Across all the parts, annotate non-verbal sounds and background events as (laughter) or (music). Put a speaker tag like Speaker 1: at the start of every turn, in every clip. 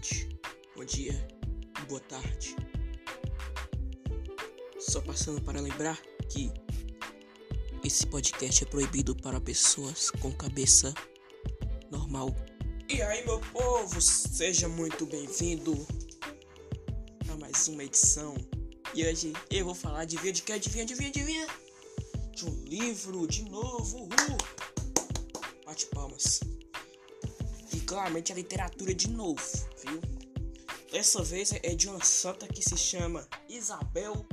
Speaker 1: noite, bom dia, boa tarde. Só passando para lembrar que esse podcast é proibido para pessoas com cabeça normal. E aí, meu povo, seja muito bem-vindo a mais uma edição. E hoje eu vou falar de vídeo que adivinha, adivinha, adivinha? De um livro de novo. Uhul. Bate palmas claramente a literatura de novo, viu? Dessa vez é de uma santa que se chama Isabel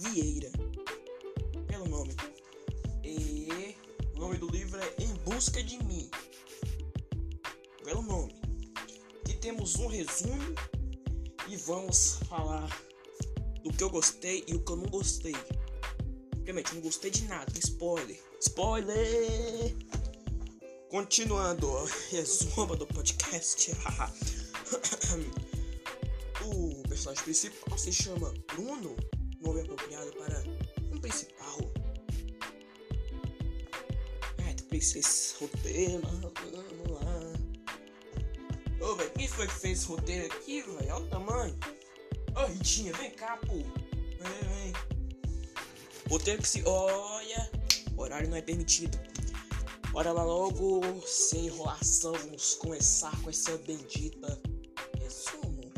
Speaker 1: Vieira, pelo nome. E o nome do livro é Em Busca de Mim, pelo nome. Aqui temos um resumo e vamos falar do que eu gostei e o que eu não gostei. Obviamente, não gostei de nada, spoiler. Spoiler! Continuando o resumo do podcast. (coughs) o personagem principal se chama Bruno, nome apropriado para um principal. Ai, tu precisa esse roteiro, vamos lá. Ô, velho, quem foi que fez esse roteiro aqui, velho? Olha o tamanho. Ô, Ritinha, vem cá, pô. Vem, vem. Roteiro que se. Olha, horário não é permitido. Bora lá logo, sem enrolação, vamos começar com essa bendita resumo.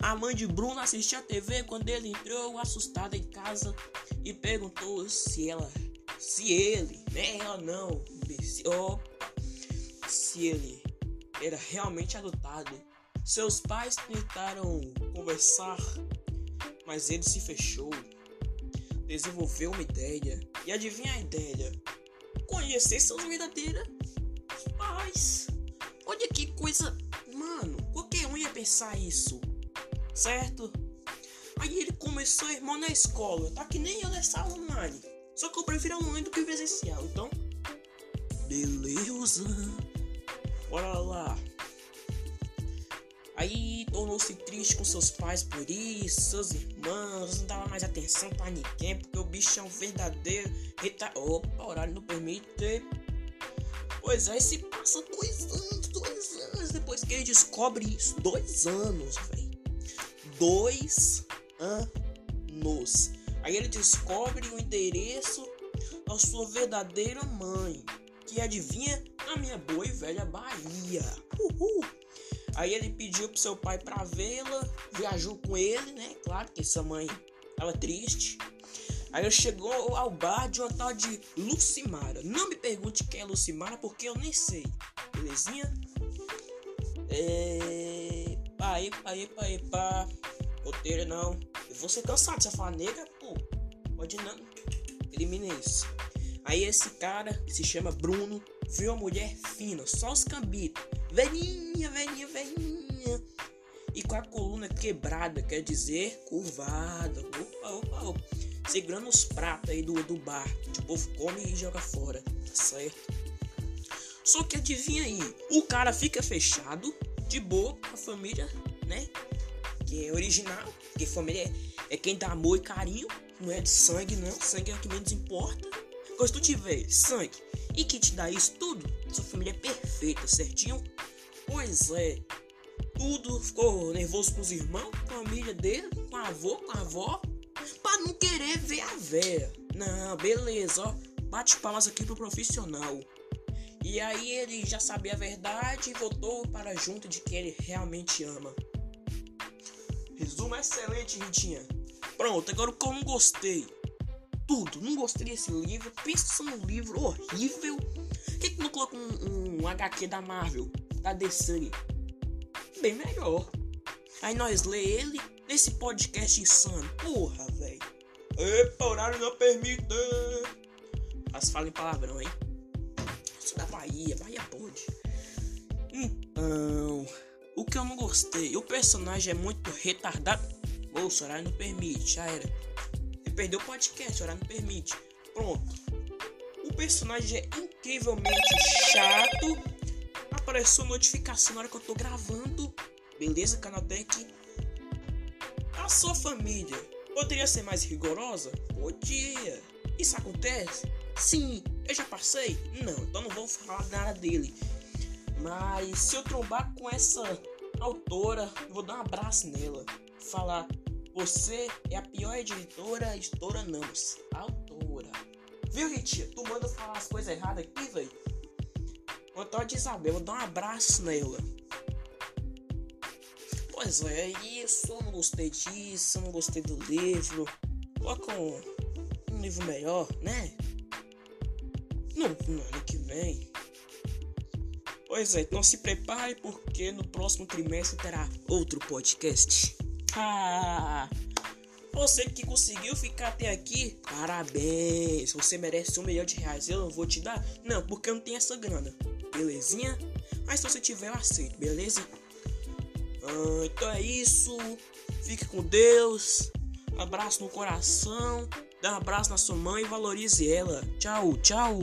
Speaker 1: A mãe de Bruno assistia a TV quando ele entrou assustada em casa e perguntou se ela, se ele, né, ela não, se, opa, se ele era realmente adotado. Seus pais tentaram conversar, mas ele se fechou. Desenvolveu uma ideia. E adivinha a ideia? Conhecer seus verdadeiros pais. Olha que coisa. Mano, qualquer um ia pensar isso. Certo? Aí ele começou, irmão, na escola. Tá que nem eu nessa online. Só que eu prefiro online do que presencial. Então. Beleza. Bora lá. Aí tornou-se triste com seus pais por isso, seus irmãos, não dava mais atenção para ninguém, porque o bicho é um verdadeiro reta... Opa, horário não permite. Pois aí se passa dois anos, dois anos depois que ele descobre isso. Dois anos, velho. Dois anos. Aí ele descobre o endereço da sua verdadeira mãe. Que adivinha? A minha boa e velha Bahia. Uhul. Aí ele pediu pro seu pai pra vê-la, viajou com ele, né? Claro que sua mãe tava triste. Aí ele chegou ao bar de uma tal de Lucimara. Não me pergunte quem é Lucimara, porque eu nem sei. Belezinha? É. Pá, epa, epa, epa. Roteiro não. Eu vou ser cansado. Você fala nega, pô. Pode não. Elimina isso. Aí esse cara, que se chama Bruno, viu a mulher fina, só os cambitos. Velhinha, velhinha, velhinha. E com a coluna quebrada, quer dizer, curvada. Opa, opa, opa. Segurando os pratos aí do, do bar. Que o povo come e joga fora. Tá certo? Só que adivinha aí, o cara fica fechado, de boa, com a família, né? Que é original, porque família é, é quem dá amor e carinho, não é de sangue, não. Sangue é o que menos importa. Tiver sangue e que te dá isso tudo, sua família é perfeita, certinho? Pois é. Tudo ficou nervoso com os irmãos, com a família dele, com a avô, com a avó, pra não querer ver a véia. Não, beleza, ó. Bate palmas aqui pro profissional. E aí ele já sabia a verdade e voltou para junto de quem ele realmente ama. Resumo excelente, Ritinha. Pronto, agora o que eu não gostei tudo. Não gostei desse livro. Pensa num livro horrível. Por que, que não coloca um, um HQ da Marvel, da DC? Bem melhor. Aí nós lê ele nesse podcast insano. Porra, velho. Epa, horário não permite. As falam em palavrão, hein? Isso da Bahia, Bahia pode. Então, o que eu não gostei, o personagem é muito retardado. Horário não permite, já era perdeu o podcast, hora não permite. Pronto. O personagem é incrivelmente chato. Apareceu notificação na hora que eu tô gravando. Beleza, Canatec? A sua família poderia ser mais rigorosa? Podia. Isso acontece? Sim. Eu já passei? Não, então não vou falar nada dele. Mas se eu trombar com essa autora, vou dar um abraço nela. Falar, você é a pior editora, editora não, autora. Viu, Ritia? Tu manda falar as coisas erradas aqui, velho? Dar de Isabel, dar um abraço nela. Pois é, isso, eu não gostei disso, eu não gostei do livro. Coloca um, um livro melhor, né? No, no ano que vem. Pois é, então se prepare porque no próximo trimestre terá outro podcast. Ah, você que conseguiu ficar até aqui, parabéns. Você merece um milhão de reais. Eu não vou te dar? Não, porque eu não tenho essa grana. Belezinha? Mas se você tiver, eu aceito, beleza? Ah, então é isso. Fique com Deus. Abraço no coração. Dá um abraço na sua mãe e valorize ela. Tchau, tchau.